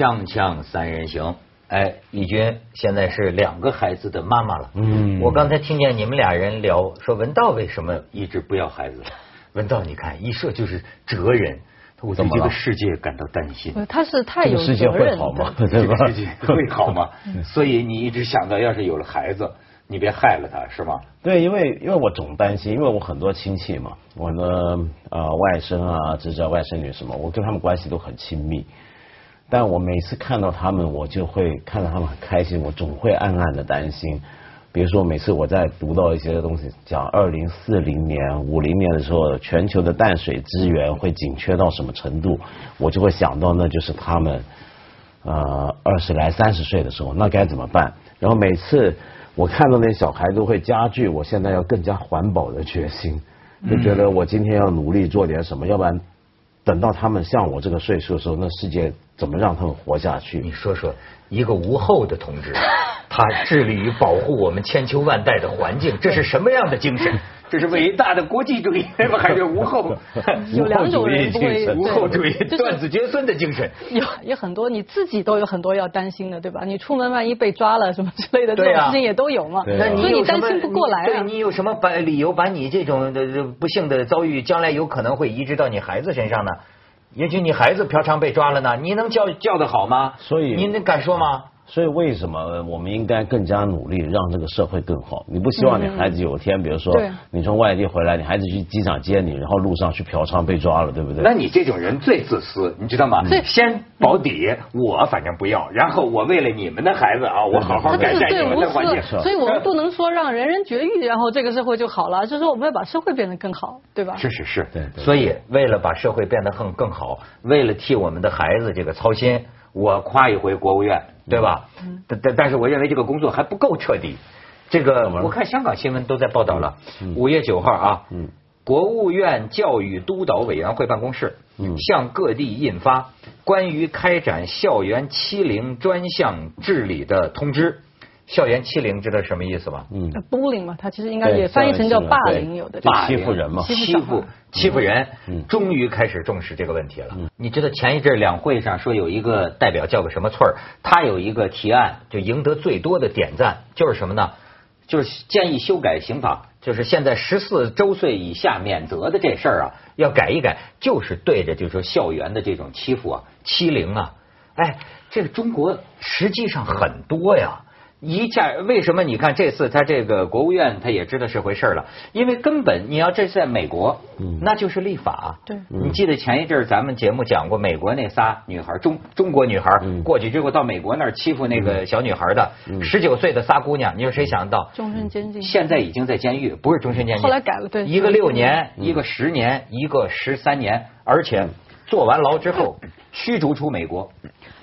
锵锵三人行，哎，义军现在是两个孩子的妈妈了。嗯我刚才听见你们俩人聊，说文道为什么一直不要孩子？文道，你看一说就是哲人，我对怎么了这个世界感到担心。呃他是太有世界责任会好吗？的。对吧？这个世界会好吗？所以你一直想到，要是有了孩子，你别害了他，是吗？对，因为因为我总担心，因为我很多亲戚嘛，我的呃外甥啊、侄子、啊、外甥女什么，我跟他们关系都很亲密。但我每次看到他们，我就会看到他们很开心，我总会暗暗的担心。比如说，每次我在读到一些东西，讲二零四零年、五零年的时候，全球的淡水资源会紧缺到什么程度，我就会想到那就是他们呃二十来三十岁的时候，那该怎么办？然后每次我看到那些小孩，都会加剧我现在要更加环保的决心，就觉得我今天要努力做点什么，要不然等到他们像我这个岁数的时候，那世界怎么让他们活下去？你说说，一个无后的同志，他致力于保护我们千秋万代的环境，这是什么样的精神？这是伟大的国际主义，还是无后？有两种人不会无后主义、对断子绝孙的精神。有有很多，你自己都有很多要担心的，对吧？你出门万一被抓了什么之类的，这种事情也都有嘛。那你担心不过来啊。对你有什么把理由把你这种不幸的遭遇，将来有可能会移植到你孩子身上呢？也许你孩子嫖娼被抓了呢，你能教教得好吗？所以您敢说吗？所以为什么我们应该更加努力，让这个社会更好？你不希望你孩子有一天，比如说你从外地回来，你孩子去机场接你，然后路上去嫖娼被抓了，对不对？那你这种人最自私，你知道吗？对先保底，我反正不要，然后我为了你们的孩子啊，我好好改善你们的环境。私，所以我们不能说让人人绝育，然后这个社会就好了，就是说我们要把社会变得更好，对吧？是是是，对对所以为了把社会变得更更好，为了替我们的孩子这个操心，我夸一回国务院，对吧？嗯但但但是我认为这个工作还不够彻底。这个我看香港新闻都在报道了，五月九号啊，嗯国务院教育督导委员会办公室嗯向各地印发关于开展校园欺凌专项治理的通知。校园欺凌知道什么意思吗？嗯，呃 bullying 嘛，它其实应该也翻译成叫霸凌，有的就霸欺负人嘛欺负欺负人嗯，终于开始重视这个问题了嗯。你知道前一阵两会上说有一个代表叫个什么翠儿，他有一个提案，就赢得最多的点赞，就是什么呢？就是建议修改刑法，就是现在十四周岁以下免责的这事儿啊，要改一改，就是对着就是说校园的这种欺负啊、欺凌啊，哎，这个中国实际上很多呀。一下为什么？你看这次他这个国务院他也知道是回事儿了，因为根本你要这是在美国，嗯那就是立法。对你记得前一阵儿咱们节目讲过，美国那仨女孩中中国女孩过去之后到美国那儿欺负那个小女孩的嗯十九岁的仨姑娘，你说谁想得到？终身监禁。现在已经在监狱，不是终身监禁，后来改了对一个六年，嗯一个十年，一个十三年，而且坐完牢之后驱逐出美国。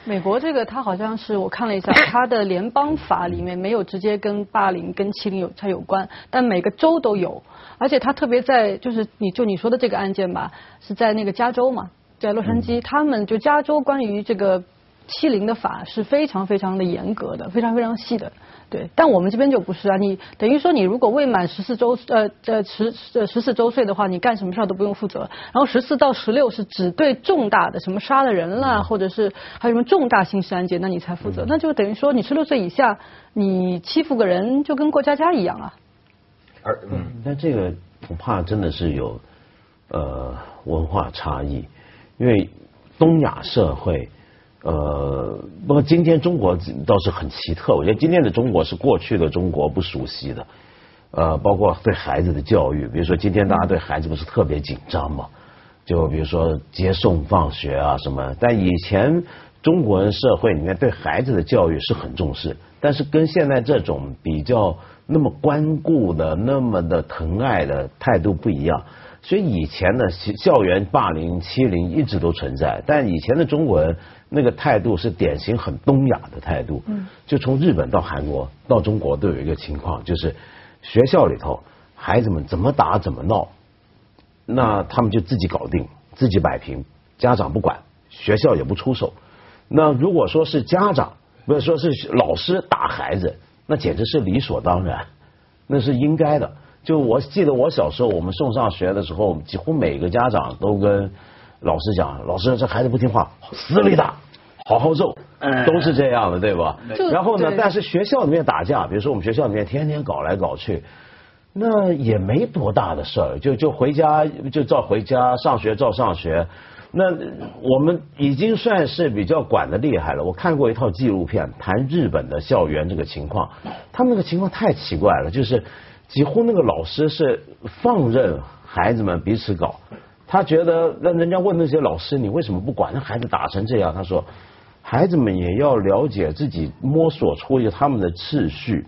美国这个，它好像是我看了一下，它的联邦法里面没有直接跟霸凌、跟欺凌有它有关，但每个州都有，而且它特别在就是你就你说的这个案件吧，是在那个加州嘛，在洛杉矶，他们就加州关于这个欺凌的法是非常非常的严格的，非常非常细的。对，但我们这边就不是啊，你等于说你如果未满十四周呃呃十呃十四周岁的话，你干什么事儿都不用负责。然后十四到十六是只对重大的什么杀了人啦，或者是还有什么重大刑事案件，那你才负责。那就等于说你十六岁以下，你欺负个人就跟过家家一样啊。而嗯，但这个恐怕真的是有呃文化差异，因为东亚社会，呃，不过今天中国倒是很奇特，我觉得今天的中国是过去的中国不熟悉的，呃，包括对孩子的教育，比如说今天大家对孩子不是特别紧张嘛，就比如说接送放学啊什么，但以前中国人社会里面对孩子的教育是很重视，但是跟现在这种比较那么关顾的、那么的疼爱的态度不一样。所以以前的校园霸凌、欺凌一直都存在，但以前的中国人那个态度是典型很东亚的态度。嗯，就从日本到韩国到中国都有一个情况，就是学校里头孩子们怎么打怎么闹，那他们就自己搞定，自己摆平，家长不管，学校也不出手。那如果说是家长，不是说是老师打孩子，那简直是理所当然，那是应该的。就我记得我小时候，我们送上学的时候，几乎每个家长都跟老师讲：“老师，这孩子不听话，死里打，好好揍，嗯都是这样的，对吧就？然后呢，但是学校里面打架，比如说我们学校里面天天搞来搞去，那也没多大的事儿，就就回家就照回家，上学照上学。那我们已经算是比较管的厉害了。我看过一套纪录片，谈日本的校园这个情况，他们那个情况太奇怪了，就是几乎那个老师是放任孩子们彼此搞。他觉得，那人家问那些老师，你为什么不管那孩子打成这样？他说，孩子们也要了解自己，摸索出一他们的秩序。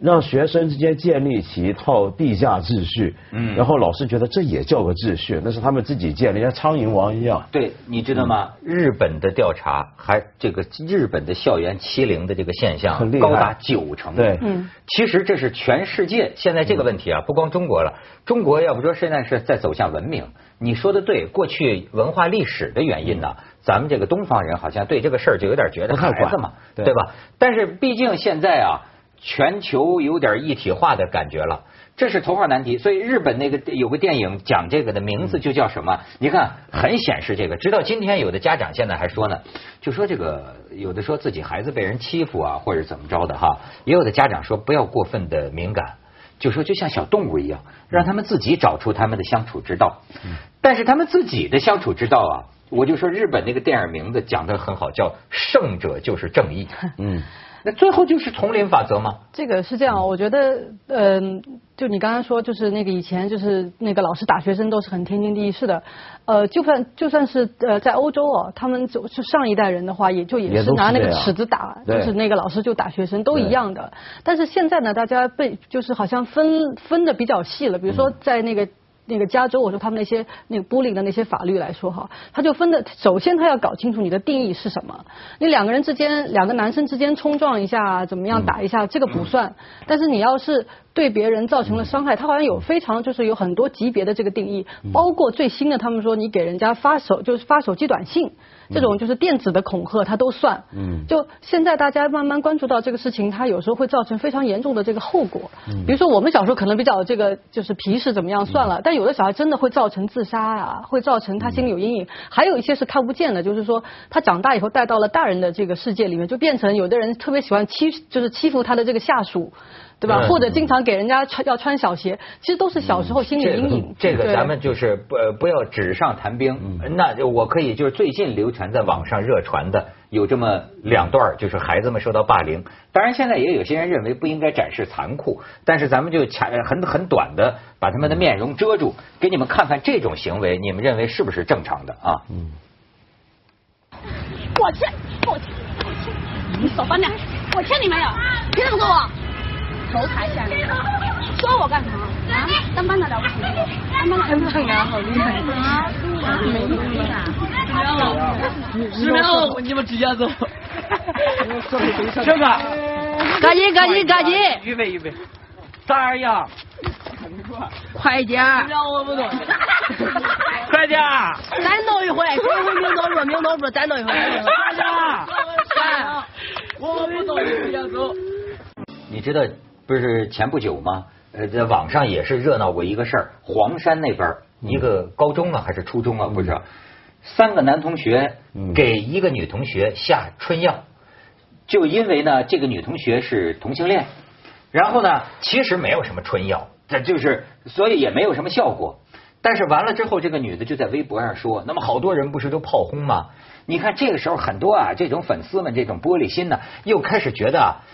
让学生之间建立起一套地下秩序，嗯，然后老师觉得这也叫个秩序，那是他们自己建立，像苍蝇王一样。对，你知道吗？日本的调查还这个日本的校园欺凌的这个现象很厉害高达九成。对嗯，其实这是全世界现在这个问题啊，不光中国了，中国要不说现在是在走向文明。你说的对，过去文化历史的原因呢，咱们这个东方人好像对这个事儿就有点觉得孩子嘛，对对吧？但是毕竟现在啊，全球有点一体化的感觉了。这是头号难题，所以日本那个有个电影讲这个的名字就叫什么？你看，很显示这个。直到今天，有的家长现在还说呢，就说这个有的说自己孩子被人欺负啊，或者怎么着的哈，也有的家长说不要过分的敏感，就说就像小动物一样，让他们自己找出他们的相处之道。但是他们自己的相处之道啊，我就说日本那个电影名字讲的很好，叫“胜者就是正义”。嗯，那最后就是丛林法则嘛？这个是这样，我觉得，嗯、就你刚刚说，就是那个以前就是那个老师打学生都是很天经地义，是的，呃，就算就算是呃在欧洲哦，他们就是上一代人的话，也就也是是拿那个尺子打，对就是那个老师就打学生，都一样的。但是现在呢，大家被就是好像分分的比较细了，比如说在那个。那个加州，我说他们那些那个 bullying 的那些法律来说哈，他就分的，首先他要搞清楚你的定义是什么。你两个人之间，两个男生之间冲撞一下，怎么样打一下，这个不算。但是你要是对别人造成了伤害，他好像有非常就是有很多级别的这个定义，包括最新的，他们说你给人家发手就是发手机短信。这种就是电子的恐吓，它都算。嗯就现在大家慢慢关注到这个事情，它有时候会造成非常严重的这个后果。嗯比如说我们小时候可能比较这个就是皮实怎么样算了，但有的小孩真的会造成自杀啊、会造成他心里有阴影。还有一些是看不见的，就是说他长大以后带到了大人的这个世界里面，就变成有的人特别喜欢欺，就是欺负他的这个下属。对吧？嗯或者经常给人家穿要穿小鞋，其实都是小时候心理阴影。这个对咱们就是不呃不要纸上谈兵，那就我可以就是最近流传在网上热传的有这么两段，就是孩子们受到霸凌。当然现在也有些人认为不应该展示残酷，但是咱们就卡很很短的把他们的面容遮住，给你们看看这种行为，你们认为是不是正常的啊？嗯我欠，我欠，我欠，你少翻脸！我欠你没有？凭什么说我？头抬起来？说我干什么？啊？当班长了不起？当班长班长啊，好厉害啊！没意思啊！十秒后你们直接走。这个，赶紧赶紧赶紧！预备预备，三二一，快点儿！我不懂，快点，再弄一回，这回命中注，命中注，再弄一回。快点！我不懂，直接走。你知道不是前不久吗？呃，在网上也是热闹过一个事儿，黄山那边儿一个高中啊还是初中啊，不知道，三个男同学嗯给一个女同学下春药，就因为呢这个女同学是同性恋，然后呢其实没有什么春药，这就是所以也没有什么效果。但是完了之后，这个女的就在微博上说，那么好多人不是都炮轰吗？你看这个时候很多啊，这种粉丝们这种玻璃心呢，又开始觉得啊，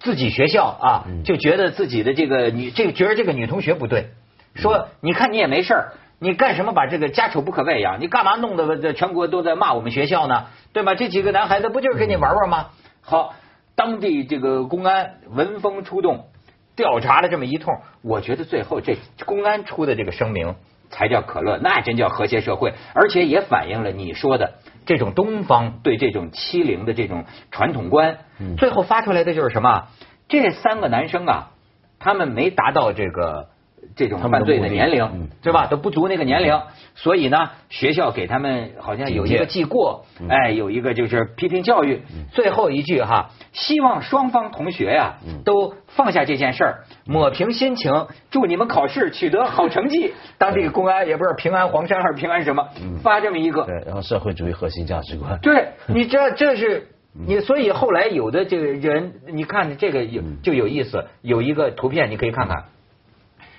自己学校啊，就觉得自己的这个女，这个觉得这个女同学不对，说你看你也没事儿，你干什么把这个家丑不可外扬？你干嘛弄得这全国都在骂我们学校呢？对吗？这几个男孩子不就是跟你玩玩吗？好，当地这个公安闻风出动，调查了这么一通，我觉得最后这公安出的这个声明才叫可乐，那真叫和谐社会，而且也反映了你说的这种东方对这种欺凌的这种传统观。最后发出来的就是什么？这三个男生啊，他们没达到这个这种犯罪的年龄，对吧？都不足那个年龄，所以呢，学校给他们好像有一个记过，嗯哎，有一个就是批评教育。最后一句哈，希望双方同学呀嗯都放下这件事儿，抹平心情，祝你们考试取得好成绩。当地公安也不知道平安黄山还是平安什么，发这么一个，嗯对，然后社会主义核心价值观。对，你这这是你，所以后来有的这个人，你看这个有就有意思，有一个图片你可以看看，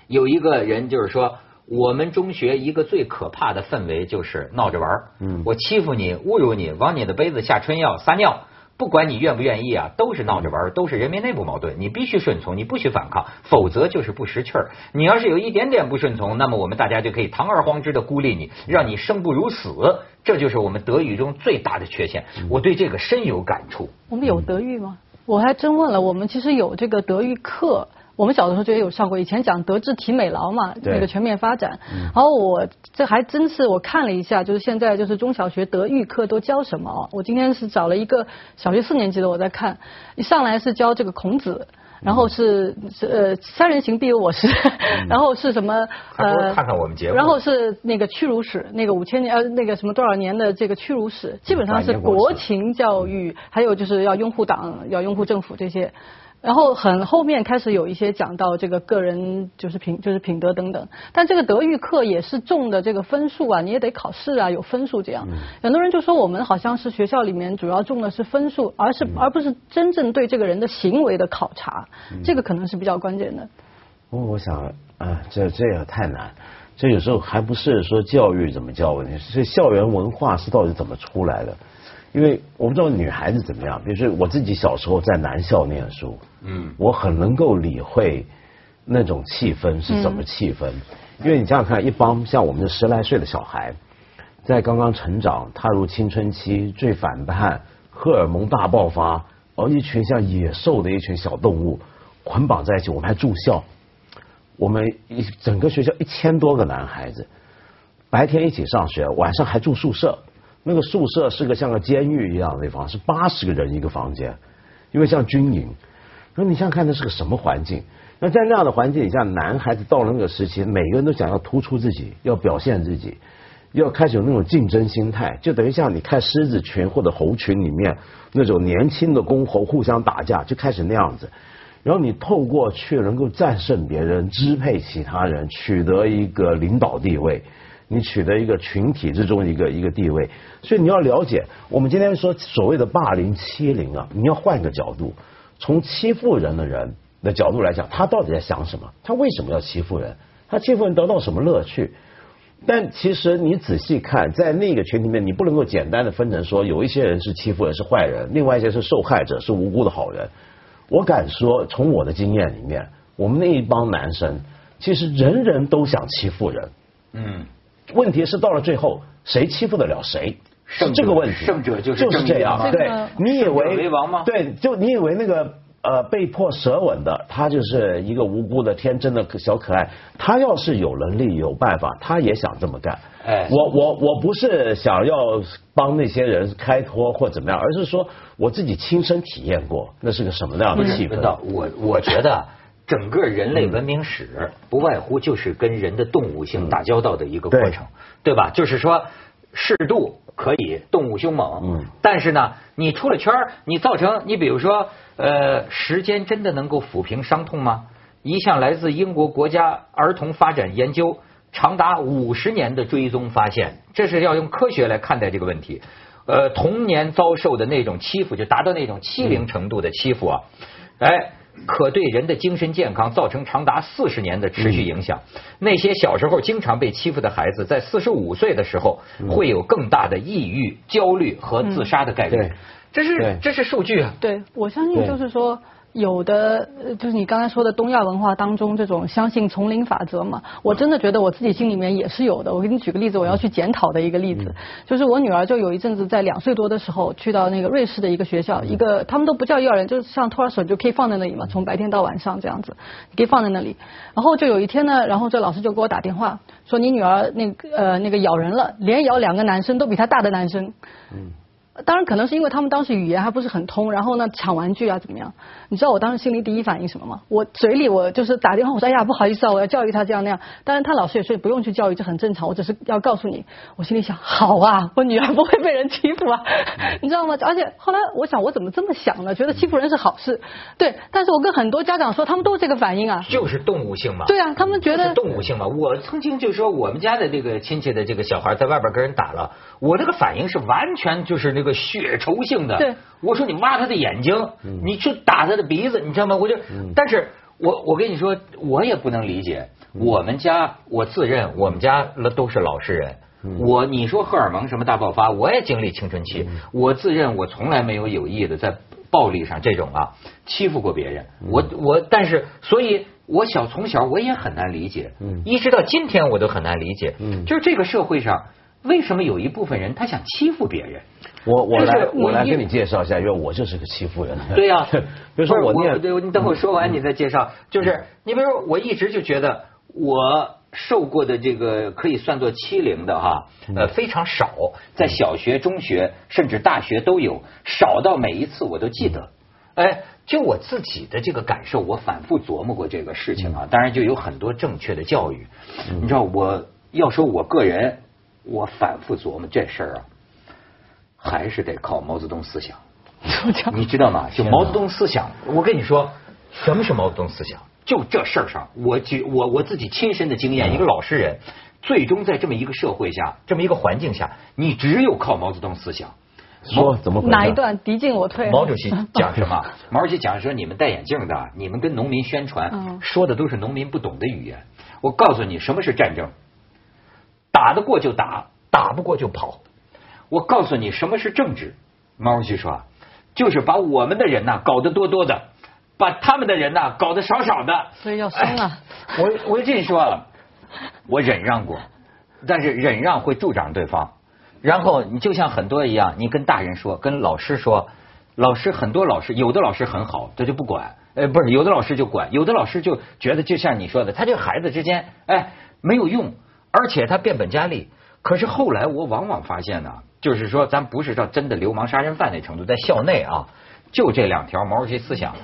有一个人就是说。我们中学一个最可怕的氛围就是闹着玩儿嗯我欺负你、侮辱你、往你的杯子下春药、撒尿，不管你愿不愿意啊，都是闹着玩儿都是人民内部矛盾。你必须顺从，你不许反抗，否则就是不识趣儿。你要是有一点点不顺从，那么我们大家就可以堂而皇之的孤立你，让你生不如死。这就是我们德育中最大的缺陷。我对这个深有感触。我们有德育吗？我还真问了，我们其实有这个德育课。我们小的时候就也有上过，以前讲德智体美劳嘛，对那个全面发展。然后我这还真是我看了一下，就是现在就是中小学德育课都教什么哦？我今天是找了一个小学四年级的我在看，一上来是教这个孔子。然后是是呃三人行必有我师，然后是什么呃看看我们节目然后是那个屈辱史，那个五千年呃那个什么多少年的这个屈辱史，基本上是国情教育，还有就是要拥护党，要拥护政府这些。然后很后面开始有一些讲到这个个人就是品就是品德等等，但这个德育课也是重的这个分数啊，你也得考试啊，有分数这样。很多人就说我们好像是学校里面主要重的是分数，而是而不是真正对这个人的行为的考察，这个可能是比较关键的。我我想啊，这这也太难。这有时候还不是说教育怎么教问题，是校园文化是到底怎么出来的？因为我不知道女孩子怎么样，比如说我自己小时候在男校念书，嗯，我很能够理会那种气氛是怎么气氛，因为你想想看，一帮像我们这十来岁的小孩，在刚刚成长、踏入青春期、最反叛、荷尔蒙大爆发，而一群像野兽的一群小动物捆绑在一起，我们还住校，我们一整个学校一千多个男孩子，白天一起上学，晚上还住宿舍。那个宿舍是个像个监狱一样的地方，是八十个人一个房间，因为像军营。那你想想看，那是个什么环境？那在那样的环境底下，男孩子到了那个时期，每个人都想要突出自己，要表现自己，要开始有那种竞争心态，就等于像你看狮子群或者猴群里面那种年轻的公猴互相打架，就开始那样子。然后你透过去能够战胜别人、支配其他人，取得一个领导地位，你取得一个群体之中一个一个地位。所以你要了解，我们今天说所谓的霸凌、欺凌啊，你要换个角度，从欺负人的人的角度来讲，他到底在想什么？他为什么要欺负人？他欺负人得到什么乐趣？但其实你仔细看，在那个群体里面，你不能够简单的分成说，有一些人是欺负人是坏人，另外一些是受害者是无辜的好人。我敢说，从我的经验里面，我们那一帮男生，其实人人都想欺负人。嗯，问题是到了最后，谁欺负得了谁？是这个问题。胜者就是就是这样。对，你以为为王吗对，就你以为那个呃被迫舌吻的，他就是一个无辜的天真的小可爱。他要是有能力有办法，他也想这么干。哎我我我不是想要帮那些人开脱或怎么样，而是说我自己亲身体验过，那是个什么样的气氛。我我觉得整个人类文明史不外乎就是跟人的动物性打交道的一个过程，对吧？就是说适度可以，动物凶猛，嗯但是呢，你出了圈儿你造成你比如说，呃，时间真的能够抚平伤痛吗？一项来自英国国家儿童发展研究。长达五十年的追踪发现，这是要用科学来看待这个问题。呃，童年遭受的那种欺负，就达到那种欺凌程度的欺负啊，哎，可对人的精神健康造成长达四十年的持续影响。那些小时候经常被欺负的孩子，在四十五岁的时候，会有更大的抑郁、焦虑和自杀的概率。这是这是数据啊。对，我相信就是说。有的呃就是你刚才说的东亚文化当中这种相信丛林法则嘛，我真的觉得我自己心里面也是有的。我给你举个例子，我要去检讨的一个例子，就是我女儿就有一阵子在两岁多的时候去到那个瑞士的一个学校，一个他们都不叫幼儿园，就是像托儿所就可以放在那里嘛，从白天到晚上这样子，可以放在那里。然后就有一天呢，然后这老师就给我打电话说你女儿那个呃那个咬人了，连咬两个男生都比她大的男生。当然可能是因为他们当时语言还不是很通，然后呢抢玩具啊怎么样？你知道我当时心里第一反应什么吗？我嘴里我就是打电话我说哎呀不好意思啊，我要教育他这样那样。当然他老师也说不用去教育，这很正常。我只是要告诉你，我心里想好啊，我女儿不会被人欺负啊，你知道吗？而且后来我想我怎么这么想呢？觉得欺负人是好事，对。但是我跟很多家长说，他们都是这个反应啊，就是动物性嘛。对啊，他们觉得动物性嘛。我曾经就说我们家的这个亲戚的这个小孩在外边跟人打了，我这个反应是完全就是那个血仇性的。对，我说你挖他的眼睛，你去打他的鼻子，你知道吗？我就，但是我我跟你说，我也不能理解。我们家我自认我们家都是老实人。我你说荷尔蒙什么大爆发，我也经历青春期。我自认我从来没有有意的在暴力上这种啊欺负过别人。我我但是所以，我小从小我也很难理解。一直到今天我都很难理解。就是这个社会上为什么有一部分人他想欺负别人？我我来我来你跟你介绍一下，因为我就是个欺负人。对呀、比 如说我不是念，对，你等我说完你再介绍。就是你比如说，我一直就觉得我受过的这个可以算作欺凌的哈，呃非常少，在小学、中学甚至大学都有，少到每一次我都记得。哎，就我自己的这个感受，我反复琢磨过这个事情啊。当然就有很多正确的教育。你知道，我要说我个人，我反复琢磨这事儿啊，还是得靠毛泽东思想。你知道吗？就毛泽东思想，我跟你说，什么是毛泽东思想？就这事儿上，我举我我自己亲身的经验，一个老实人，最终在这么一个社会下，这么一个环境下，你只有靠毛泽东思想。说怎么回事？哪一段敌进我退？毛主席讲什么？毛主席讲说，你们戴眼镜的，你们跟农民宣传，嗯说的都是农民不懂的语言。我告诉你，什么是战争？打得过就打，打不过就跑。我告诉你，什么是政治？毛主席说啊，就是把我们的人呐、搞得多多的，把他们的人呐、搞得少少的。所以要松啊。我我跟你说啊，我忍让过，但是忍让会助长对方。然后你就像很多一样，你跟大人说，跟老师说，老师很多老师有的老师很好，他就不管，呃，不是有的老师就管，有的老师就觉得就像你说的，他这个孩子之间，哎，没有用，而且他变本加厉。可是后来我往往发现呢，就是说咱不是到真的流氓杀人犯那程度，在校内啊，就这两条毛主席思想，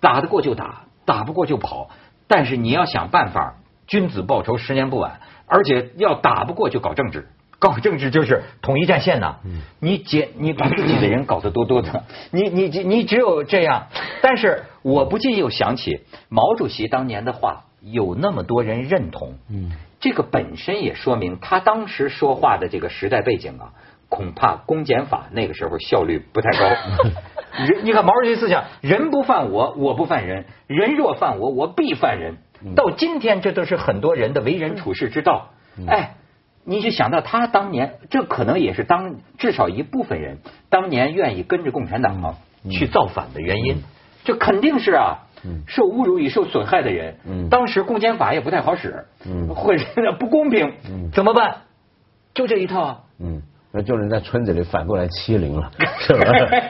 打得过就打，打不过就跑。但是你要想办法，君子报仇，十年不晚。而且要打不过就搞政治，搞政治就是统一战线呐、你解你把自己的人搞得多多的，你你你只有这样。但是我不禁又想起毛主席当年的话，有那么多人认同。嗯，这个本身也说明他当时说话的这个时代背景啊，恐怕公检法那个时候效率不太高。人，你看毛主席思想，人不犯我，我不犯人；人若犯我，我必犯人。到今天，这都是很多人的为人处世之道。哎，你就想到他当年，这可能也是当至少一部分人当年愿意跟着共产党去造反的原因。这肯定是啊，受侮辱与受损害的人，当时公检法也不太好使，或者不公平，怎么办？就这一套啊。嗯，那就能在村子里反过来欺凌了，是吧？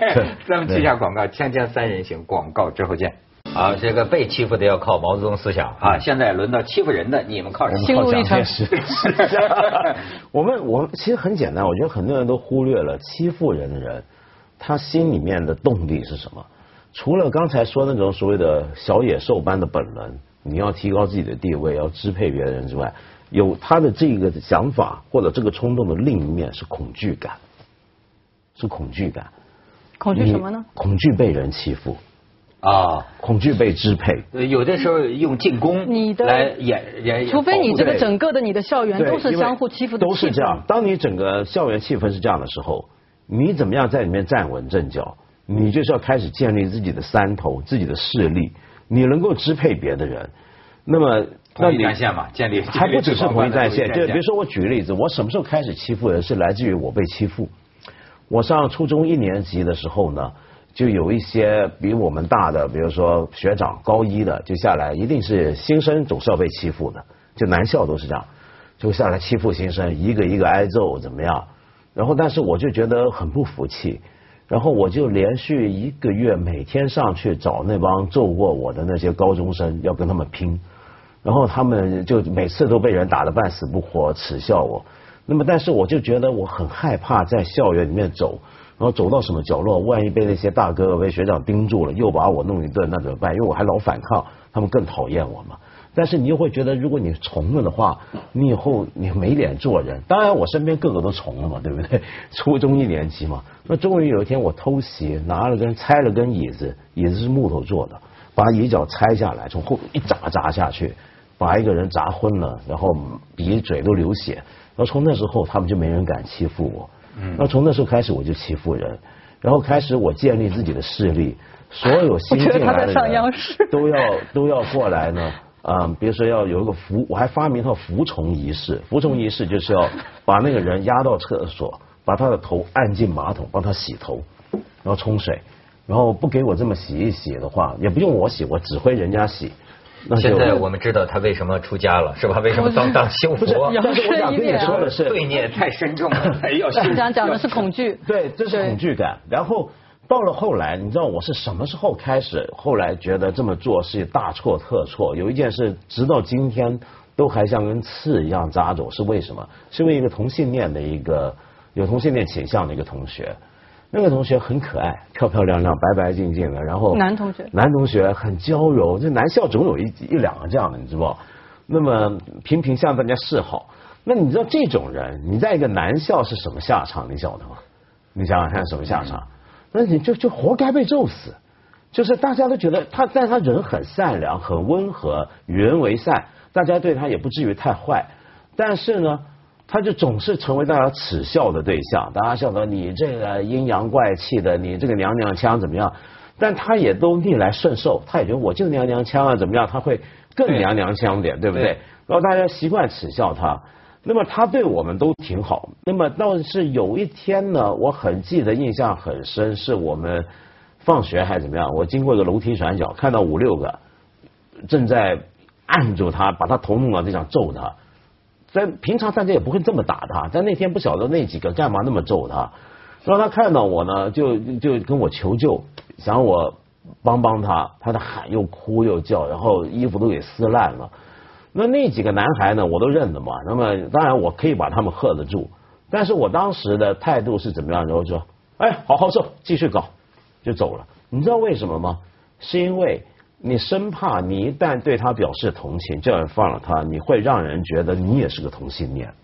咱们接下广告，锵锵三人行，广告之后见。啊，这个被欺负的要靠毛泽东思想啊！现在轮到欺负人的，你们靠什么？心路历程我们 我们其实很简单，我觉得很多人都忽略了欺负人的人，他心里面的动力是什么？除了刚才说那种所谓的小野兽般的本能，你要提高自己的地位，要支配别人之外，有他的这个想法或者这个冲动的另一面是恐惧感，是恐惧感。恐惧什么呢？恐惧被人欺负，啊，恐惧被支配。呃有的时候用进攻你的来演演，除非你这个整个的你的校园都是相互欺负的，都是这样。。当你整个校园气氛是这样的时候，你怎么样在里面站稳阵脚？你就是要开始建立自己的山头、自己的势力，你能够支配别的人。那么，那统一你战线嘛，建立还不只是统一战线，就比如说说我举个例子，我什么时候开始欺负人是来自于我被欺负。我上初中一年级的时候呢，就有一些比我们大的，比如说学长高一的，就下来，一定是新生总是要被欺负的，就男校都是这样，就下来欺负新生，一个一个挨揍，怎么样？然后，但是我就觉得很不服气，然后我就连续一个月每天上去找那帮揍过我的那些高中生，要跟他们拼。然后他们就每次都被人打得半死不活，耻笑我。那么，但是我就觉得我很害怕在校园里面走，然后走到什么角落，万一被那些大哥哥、被学长盯住了，又把我弄一顿，那怎么办？因为我还老反抗，他们更讨厌我嘛。但是你又会觉得，如果你从了的话，你以后你没脸做人。当然，我身边个个都从了嘛，对不对？初中一年级嘛，那终于有一天我偷袭，拿了根拆了根椅子，椅子是木头做的，把椅脚拆下来，从后一砸砸下去，把一个人砸昏了，然后鼻嘴都流血。然后从那时候，他们就没人敢欺负我。嗯。那从那时候开始，我就欺负人，然后开始我建立自己的势力，所有新进来的人都要都要过来呢。啊，比如说要有一个服，我还发明一套服从仪式。服从仪式就是要把那个人压到厕所，把他的头按进马桶，帮他洗头，然后冲水，然后不给我这么洗一洗的话，也不用我洗，我指挥人家洗。那现在我们知道他为什么出家了，是吧？为什么当 当修佛？但是我想跟你说的是，罪孽太深重了，要修。讲讲的是恐惧，对，这是恐惧感。然后。到了后来，你知道我是什么时候开始？后来觉得这么做是大错特错。有一件事，直到今天都还像根刺一样扎着，是为什么？是因为一个同性恋的一个有同性恋倾向的一个同学，那个同学很可爱，漂漂亮亮，白白净净的，然后男同学，男同学很娇柔，这男校总有一一两个这样的，你知道那么频频向大家示好，那你知道这种人，你在一个男校是什么下场？你晓得吗？你想想看什么下场？那你就就活该被揍死，就是大家都觉得他，但他人很善良，很温和，与人为善，大家对他也不至于太坏。但是呢，他就总是成为大家耻笑的对象。大家笑得你这个阴阳怪气的，你这个娘娘腔怎么样？但他也都逆来顺受，他也觉得我就娘娘腔啊，怎么样？他会更娘娘腔点，对不对？然后大家习惯耻笑他。那么他对我们都挺好。那么倒是有一天呢，我很记得，印象很深，是我们放学还是怎么样？我经过一个楼梯转角，看到五六个正在按住他，把他头弄到地上揍他。在平常大家也不会这么打他，但那天不晓得那几个干嘛那么揍他。然后他看到我呢，就就跟我求救，想我帮帮他。他的喊又哭又叫，然后衣服都给撕烂了。那那几个男孩呢，我都认得嘛。那么当然我可以把他们喝得住，但是我当时的态度是怎么样？然后说，哎，好好受，继续搞，就走了。你知道为什么吗？是因为你生怕你一旦对他表示同情，这样放了他，你会让人觉得你也是个同性恋。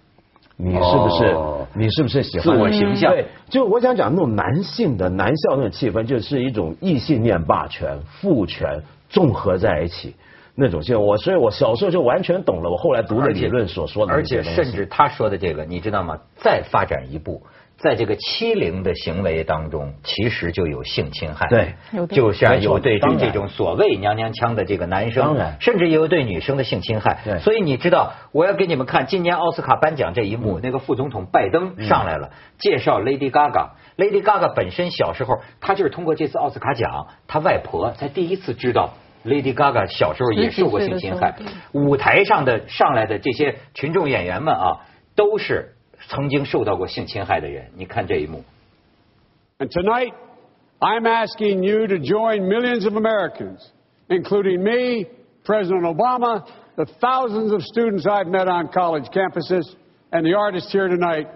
你是不是？你是不是喜欢自我形象？对，就我想讲那种男性的男校那种气氛，就是一种异性恋霸权、父权综合在一起。那种性，我所以，我小时候就完全懂了。我后来读了理论所说的，而且甚至他说的这个，你知道吗？再发展一步，在这个欺凌的行为当中，其实就有性侵害。对，就像有对这种所谓娘娘腔的这个男生，甚至也有对女生的性侵害。对，所以你知道，我要给你们看今年奥斯卡颁奖这一幕，那个副总统拜登上来了，介绍 Lady Gaga。Lady Gaga 本身小时候，她就是通过这次奥斯卡奖，她外婆才第一次知道。Lady Gaga 小时候也受过性侵害，舞台上的上来的这些群众演员们啊，都是曾经受到过性侵害的人。你看这一幕。And tonight, I'm asking you to join millions of Americans, including me, President Obama, the thousands of students I've met on college campuses, and the artists here tonight,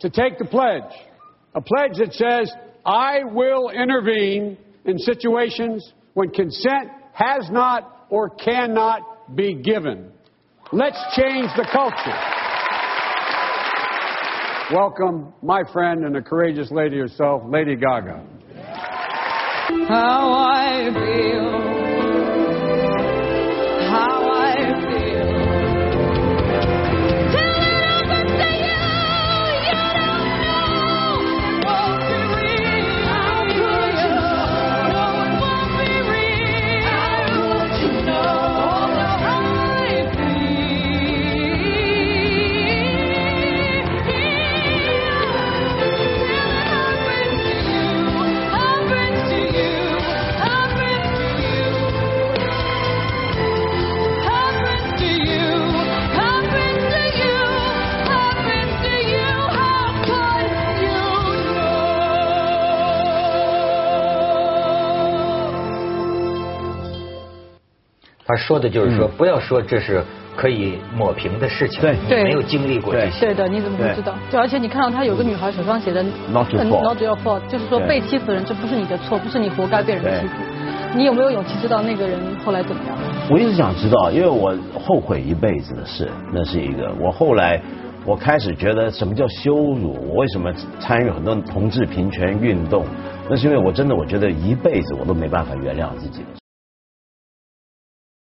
to take the pledge. A pledge that says, I will intervene in situations when consent has not or cannot be given. Let's change the culture. Welcome, my friend and a courageous lady herself, Lady Gaga. How I feel. 说的就是说，不要说这是可以抹平的事情，对你没有经历过这些。对的，你怎么会知道？就而且你看到他有个女孩手上写的 Not your fault not your fault，就是说被欺负的人这不是你的错，不是你活该被人欺负。你有没有勇气知道那个人后来怎么样？我一直想知道，因为我后悔一辈子的事，那是一个。我后来我开始觉得什么叫羞辱，我为什么参与很多同志平权运动，那是因为我真的我觉得一辈子我都没办法原谅自己的。